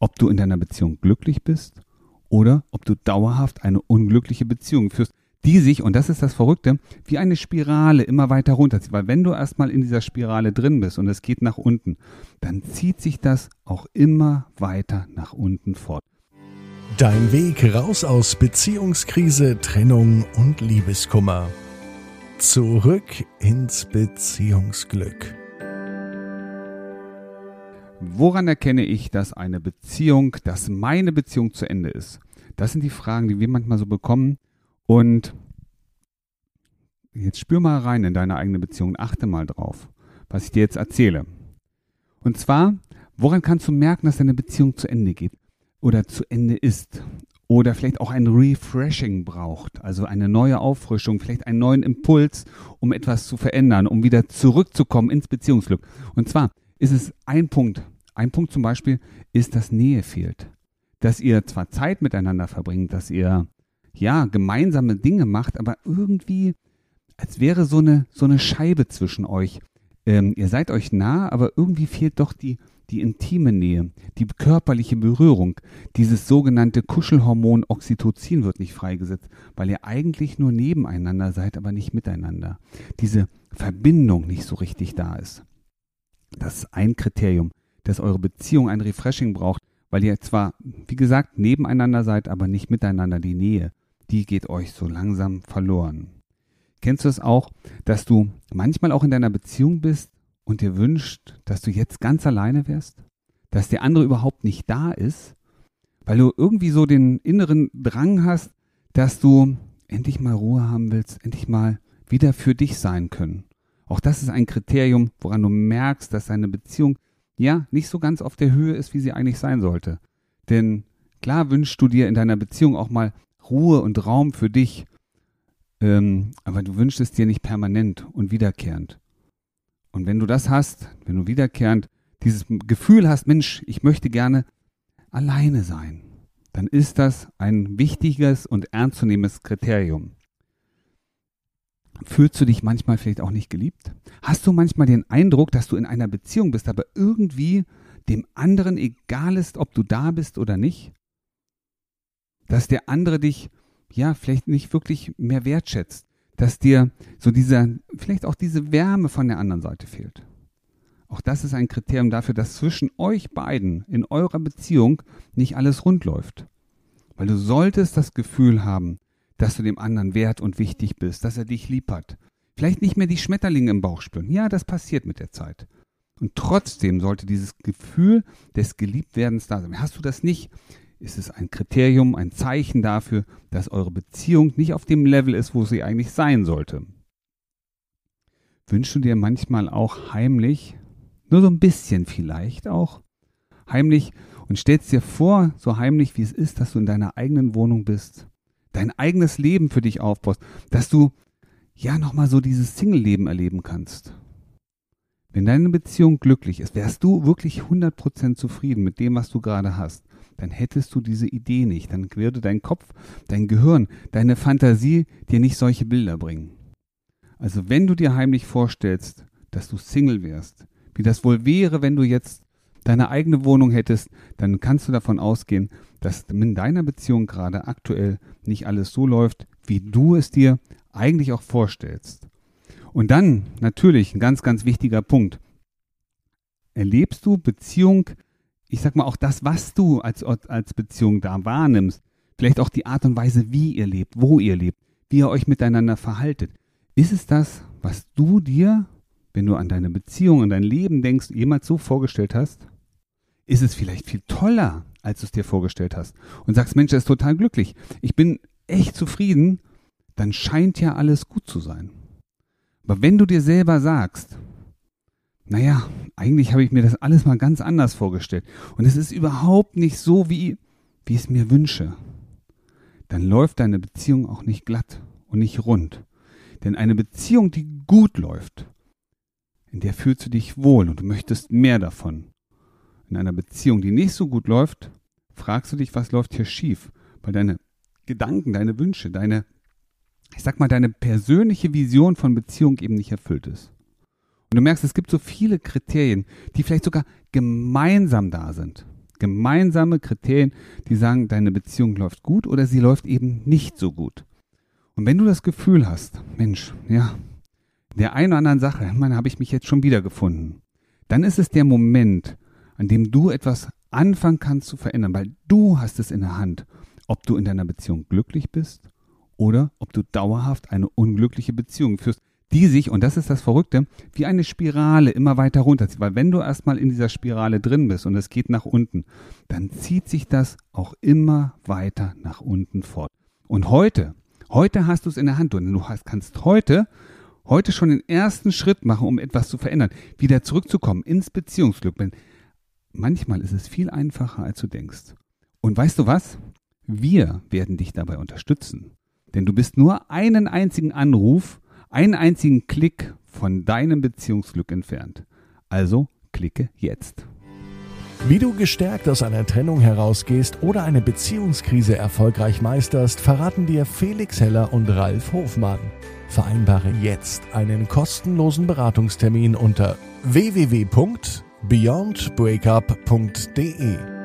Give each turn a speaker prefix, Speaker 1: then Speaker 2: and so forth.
Speaker 1: ob du in deiner Beziehung glücklich bist oder ob du dauerhaft eine unglückliche Beziehung führst, die sich, und das ist das Verrückte, wie eine Spirale immer weiter runterzieht. Weil wenn du erstmal in dieser Spirale drin bist und es geht nach unten, dann zieht sich das auch immer weiter nach unten fort.
Speaker 2: Dein Weg raus aus Beziehungskrise, Trennung und Liebeskummer. Zurück ins Beziehungsglück.
Speaker 1: Woran erkenne ich, dass eine Beziehung, dass meine Beziehung zu Ende ist? Das sind die Fragen, die wir manchmal so bekommen. Und jetzt spür mal rein in deine eigene Beziehung, achte mal drauf, was ich dir jetzt erzähle. Und zwar, woran kannst du merken, dass deine Beziehung zu Ende geht oder zu Ende ist? Oder vielleicht auch ein Refreshing braucht, also eine neue Auffrischung, vielleicht einen neuen Impuls, um etwas zu verändern, um wieder zurückzukommen ins Beziehungsglück. Und zwar ist es ein Punkt. Ein Punkt zum Beispiel ist, dass Nähe fehlt. Dass ihr zwar Zeit miteinander verbringt, dass ihr ja gemeinsame Dinge macht, aber irgendwie als wäre so eine so eine Scheibe zwischen euch. Ähm, ihr seid euch nah, aber irgendwie fehlt doch die die intime Nähe, die körperliche Berührung, dieses sogenannte Kuschelhormon Oxytocin wird nicht freigesetzt, weil ihr eigentlich nur nebeneinander seid, aber nicht miteinander. Diese Verbindung nicht so richtig da ist. Das ist ein Kriterium, dass eure Beziehung ein Refreshing braucht, weil ihr zwar, wie gesagt, nebeneinander seid, aber nicht miteinander. Die Nähe, die geht euch so langsam verloren. Kennst du es auch, dass du manchmal auch in deiner Beziehung bist und dir wünscht, dass du jetzt ganz alleine wärst? Dass der andere überhaupt nicht da ist? Weil du irgendwie so den inneren Drang hast, dass du endlich mal Ruhe haben willst, endlich mal wieder für dich sein können. Auch das ist ein Kriterium, woran du merkst, dass deine Beziehung ja nicht so ganz auf der Höhe ist, wie sie eigentlich sein sollte. Denn klar wünschst du dir in deiner Beziehung auch mal Ruhe und Raum für dich, ähm, aber du wünschst es dir nicht permanent und wiederkehrend. Und wenn du das hast, wenn du wiederkehrend dieses Gefühl hast, Mensch, ich möchte gerne alleine sein, dann ist das ein wichtiges und ernstzunehmendes Kriterium. Fühlst du dich manchmal vielleicht auch nicht geliebt? Hast du manchmal den Eindruck, dass du in einer Beziehung bist, aber irgendwie dem anderen egal ist, ob du da bist oder nicht? Dass der andere dich, ja, vielleicht nicht wirklich mehr wertschätzt, dass dir so dieser, vielleicht auch diese Wärme von der anderen Seite fehlt. Auch das ist ein Kriterium dafür, dass zwischen euch beiden in eurer Beziehung nicht alles rund läuft. Weil du solltest das Gefühl haben, dass du dem anderen wert und wichtig bist, dass er dich lieb hat. Vielleicht nicht mehr die Schmetterlinge im Bauch spüren. Ja, das passiert mit der Zeit. Und trotzdem sollte dieses Gefühl des Geliebtwerdens da sein. Hast du das nicht, ist es ein Kriterium, ein Zeichen dafür, dass eure Beziehung nicht auf dem Level ist, wo sie eigentlich sein sollte. Wünschst du dir manchmal auch heimlich, nur so ein bisschen vielleicht auch, heimlich und stellst dir vor, so heimlich wie es ist, dass du in deiner eigenen Wohnung bist, dein eigenes Leben für dich aufbaust, dass du ja nochmal so dieses Single-Leben erleben kannst. Wenn deine Beziehung glücklich ist, wärst du wirklich 100% zufrieden mit dem, was du gerade hast, dann hättest du diese Idee nicht. Dann würde dein Kopf, dein Gehirn, deine Fantasie dir nicht solche Bilder bringen. Also wenn du dir heimlich vorstellst, dass du Single wärst, wie das wohl wäre, wenn du jetzt deine eigene Wohnung hättest, dann kannst du davon ausgehen, dass in deiner Beziehung gerade aktuell nicht alles so läuft, wie du es dir eigentlich auch vorstellst. Und dann natürlich ein ganz, ganz wichtiger Punkt. Erlebst du Beziehung, ich sag mal auch das, was du als, als Beziehung da wahrnimmst, vielleicht auch die Art und Weise, wie ihr lebt, wo ihr lebt, wie ihr euch miteinander verhaltet. Ist es das, was du dir, wenn du an deine Beziehung, an dein Leben denkst, jemals so vorgestellt hast? Ist es vielleicht viel toller, als du es dir vorgestellt hast und sagst, Mensch, er ist total glücklich. Ich bin echt zufrieden, dann scheint ja alles gut zu sein. Aber wenn du dir selber sagst, naja, eigentlich habe ich mir das alles mal ganz anders vorgestellt und es ist überhaupt nicht so, wie, wie ich es mir wünsche, dann läuft deine Beziehung auch nicht glatt und nicht rund. Denn eine Beziehung, die gut läuft, in der fühlst du dich wohl und du möchtest mehr davon. In einer Beziehung, die nicht so gut läuft, fragst du dich, was läuft hier schief? Weil deine Gedanken, deine Wünsche, deine, ich sag mal, deine persönliche Vision von Beziehung eben nicht erfüllt ist. Und du merkst, es gibt so viele Kriterien, die vielleicht sogar gemeinsam da sind. gemeinsame Kriterien, die sagen, deine Beziehung läuft gut oder sie läuft eben nicht so gut. Und wenn du das Gefühl hast, Mensch, ja, der einen oder anderen Sache, man habe ich mich jetzt schon wieder gefunden, dann ist es der Moment, an dem du etwas anfangen kannst zu verändern, weil du hast es in der Hand, ob du in deiner Beziehung glücklich bist oder ob du dauerhaft eine unglückliche Beziehung führst, die sich, und das ist das Verrückte, wie eine Spirale immer weiter runterzieht. Weil wenn du erstmal in dieser Spirale drin bist und es geht nach unten, dann zieht sich das auch immer weiter nach unten fort. Und heute, heute hast du es in der Hand und du hast, kannst heute, heute schon den ersten Schritt machen, um etwas zu verändern, wieder zurückzukommen ins Beziehungsglück. Denn manchmal ist es viel einfacher, als du denkst. Und weißt du was? Wir werden dich dabei unterstützen. Denn du bist nur einen einzigen Anruf, einen einzigen Klick von deinem Beziehungsglück entfernt. Also klicke jetzt.
Speaker 2: Wie du gestärkt aus einer Trennung herausgehst oder eine Beziehungskrise erfolgreich meisterst, verraten dir Felix Heller und Ralf Hofmann. Vereinbare jetzt einen kostenlosen Beratungstermin unter beyondbreakup.de